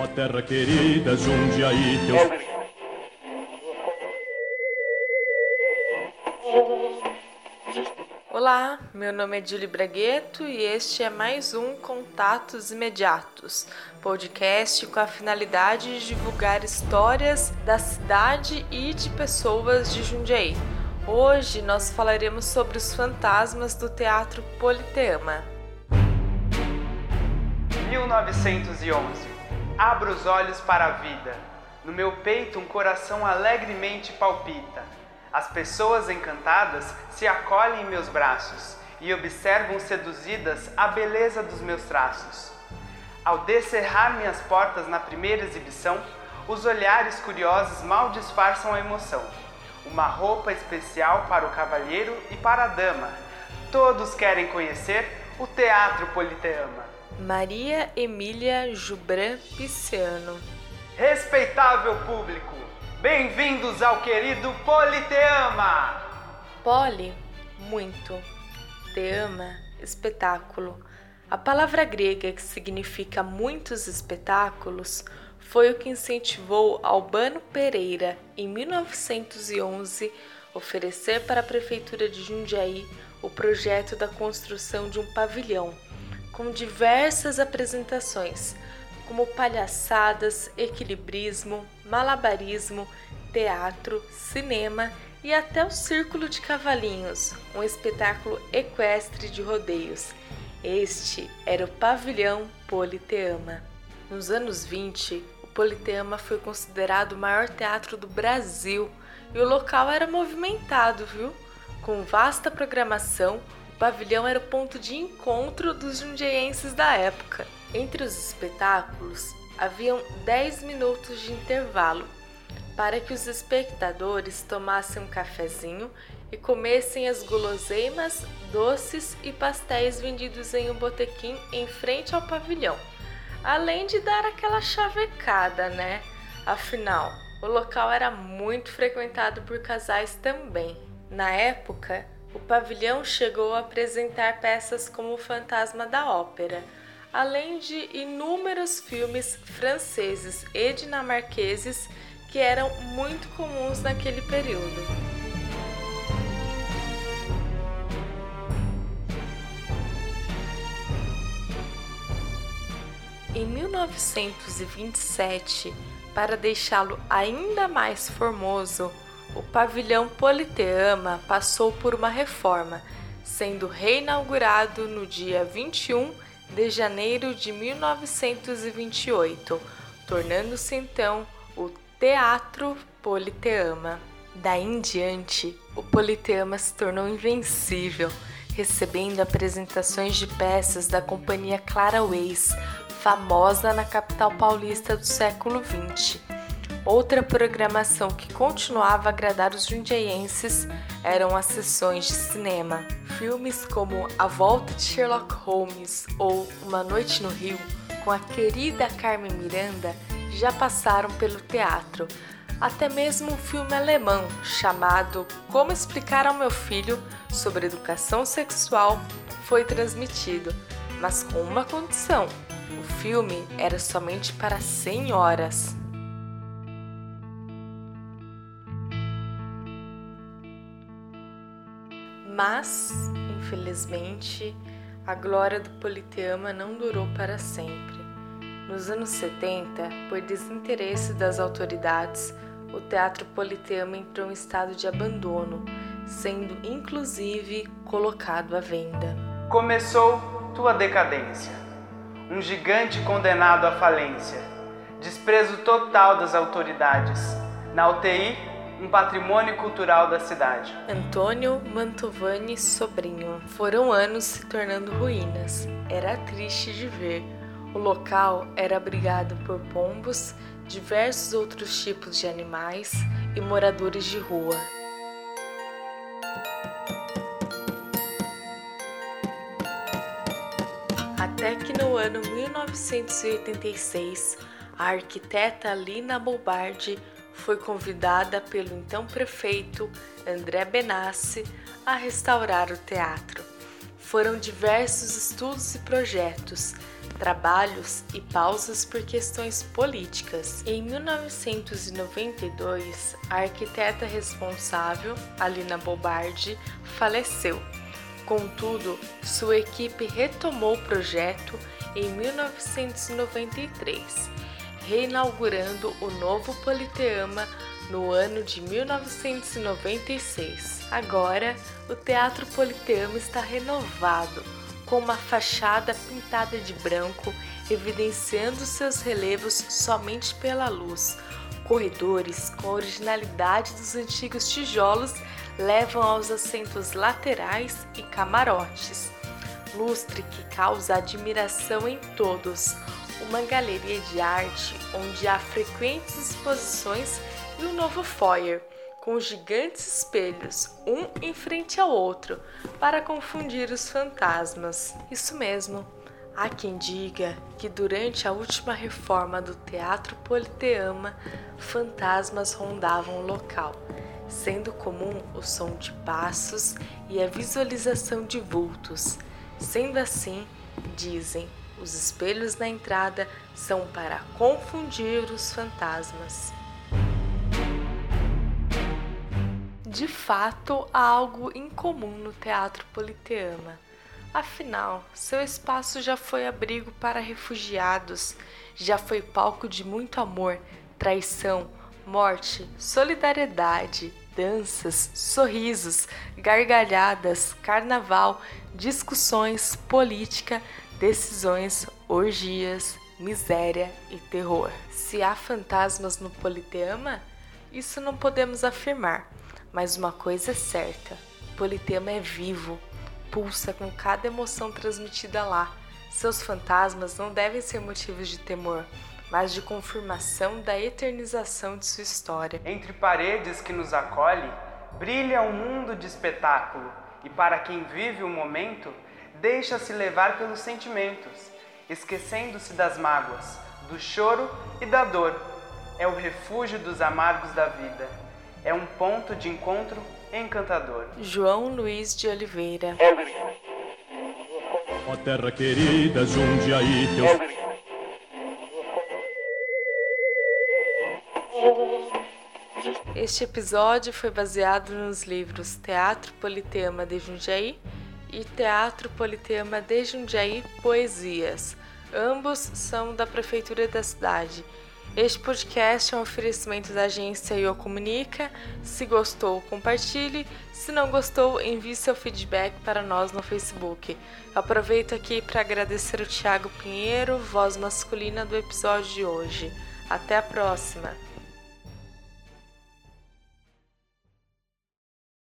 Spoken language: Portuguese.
Ó terra querida, Jundiaí, teus... Olá, meu nome é Julie Bragueto e este é mais um Contatos Imediatos, podcast com a finalidade de divulgar histórias da cidade e de pessoas de Jundiaí. Hoje nós falaremos sobre os fantasmas do Teatro Politeama. 1911. Abro os olhos para a vida. No meu peito um coração alegremente palpita. As pessoas encantadas se acolhem em meus braços e observam seduzidas a beleza dos meus traços. Ao descerrar minhas portas na primeira exibição, os olhares curiosos mal disfarçam a emoção. Uma roupa especial para o cavalheiro e para a dama. Todos querem conhecer o Teatro Politeama. Maria Emília Jubran Pisciano. Respeitável público, bem-vindos ao querido Politeama! Poli, muito. Teama, espetáculo. A palavra grega que significa muitos espetáculos foi o que incentivou Albano Pereira, em 1911, oferecer para a prefeitura de Jundiaí o projeto da construção de um pavilhão com diversas apresentações, como palhaçadas, equilibrismo, malabarismo, teatro, cinema e até o Círculo de Cavalinhos, um espetáculo equestre de rodeios. Este era o Pavilhão Politeama. Nos anos 20, o Politeama foi considerado o maior teatro do Brasil e o local era movimentado, viu? Com vasta programação, pavilhão era o ponto de encontro dos jundienses da época. Entre os espetáculos, haviam 10 minutos de intervalo para que os espectadores tomassem um cafezinho e comessem as guloseimas, doces e pastéis vendidos em um botequim em frente ao pavilhão. Além de dar aquela chavecada, né? Afinal, o local era muito frequentado por casais também. Na época, o pavilhão chegou a apresentar peças como O Fantasma da Ópera, além de inúmeros filmes franceses e dinamarqueses que eram muito comuns naquele período. Em 1927, para deixá-lo ainda mais formoso, o pavilhão Politeama passou por uma reforma, sendo reinaugurado no dia 21 de janeiro de 1928, tornando-se então o Teatro Politeama. Daí em diante, o Politeama se tornou invencível, recebendo apresentações de peças da companhia Clara Weiss, famosa na capital paulista do século XX. Outra programação que continuava a agradar os jundiaenses eram as sessões de cinema. Filmes como A Volta de Sherlock Holmes ou Uma Noite no Rio, com a querida Carmen Miranda, já passaram pelo teatro. Até mesmo um filme alemão chamado Como Explicar ao Meu Filho sobre Educação Sexual foi transmitido, mas com uma condição: o filme era somente para senhoras. Mas, infelizmente, a glória do Politeama não durou para sempre. Nos anos 70, por desinteresse das autoridades, o Teatro Politeama entrou em estado de abandono, sendo inclusive colocado à venda. Começou tua decadência. Um gigante condenado à falência. Desprezo total das autoridades. Na UTI, um patrimônio cultural da cidade. Antônio Mantovani Sobrinho. Foram anos se tornando ruínas. Era triste de ver. O local era abrigado por pombos, diversos outros tipos de animais e moradores de rua. Até que no ano 1986, a arquiteta Lina Bobardi foi convidada pelo então prefeito André Benassi a restaurar o teatro. Foram diversos estudos e projetos, trabalhos e pausas por questões políticas. Em 1992, a arquiteta responsável, Alina Bobardi, faleceu. Contudo, sua equipe retomou o projeto em 1993, reinaugurando o novo Politeama no ano de 1996. Agora, o Teatro Politeama está renovado, com uma fachada pintada de branco, evidenciando seus relevos somente pela luz. Corredores com a originalidade dos antigos tijolos levam aos assentos laterais e camarotes. Lustre que causa admiração em todos. Uma galeria de arte onde há frequentes exposições e um novo foyer com gigantes espelhos, um em frente ao outro, para confundir os fantasmas. Isso mesmo. Há quem diga que durante a última reforma do Teatro Politeama, fantasmas rondavam o local, sendo comum o som de passos e a visualização de vultos. Sendo assim, dizem, os espelhos na entrada são para confundir os fantasmas. De fato, há algo incomum no Teatro Politeama. Afinal, seu espaço já foi abrigo para refugiados, já foi palco de muito amor, traição, morte, solidariedade, danças, sorrisos, gargalhadas, carnaval, discussões, política, decisões, orgias, miséria e terror. Se há fantasmas no Politeama, isso não podemos afirmar mas uma coisa é certa: Politema é vivo, pulsa com cada emoção transmitida lá. Seus fantasmas não devem ser motivos de temor, mas de confirmação da eternização de sua história. Entre paredes que nos acolhe, brilha um mundo de espetáculo, e para quem vive o momento, deixa-se levar pelos sentimentos, esquecendo-se das mágoas, do choro e da dor. É o refúgio dos amargos da vida é um ponto de encontro encantador. João Luiz de Oliveira. Ó terra querida, Jundiaí, teu... Este episódio foi baseado nos livros Teatro Politeama de Jundiaí e Teatro Politeama de Jundiaí Poesias. Ambos são da prefeitura da cidade este podcast é um oferecimento da agência Eu Comunica. Se gostou, compartilhe. Se não gostou, envie seu feedback para nós no Facebook. Aproveito aqui para agradecer o Thiago Pinheiro, voz masculina do episódio de hoje. Até a próxima!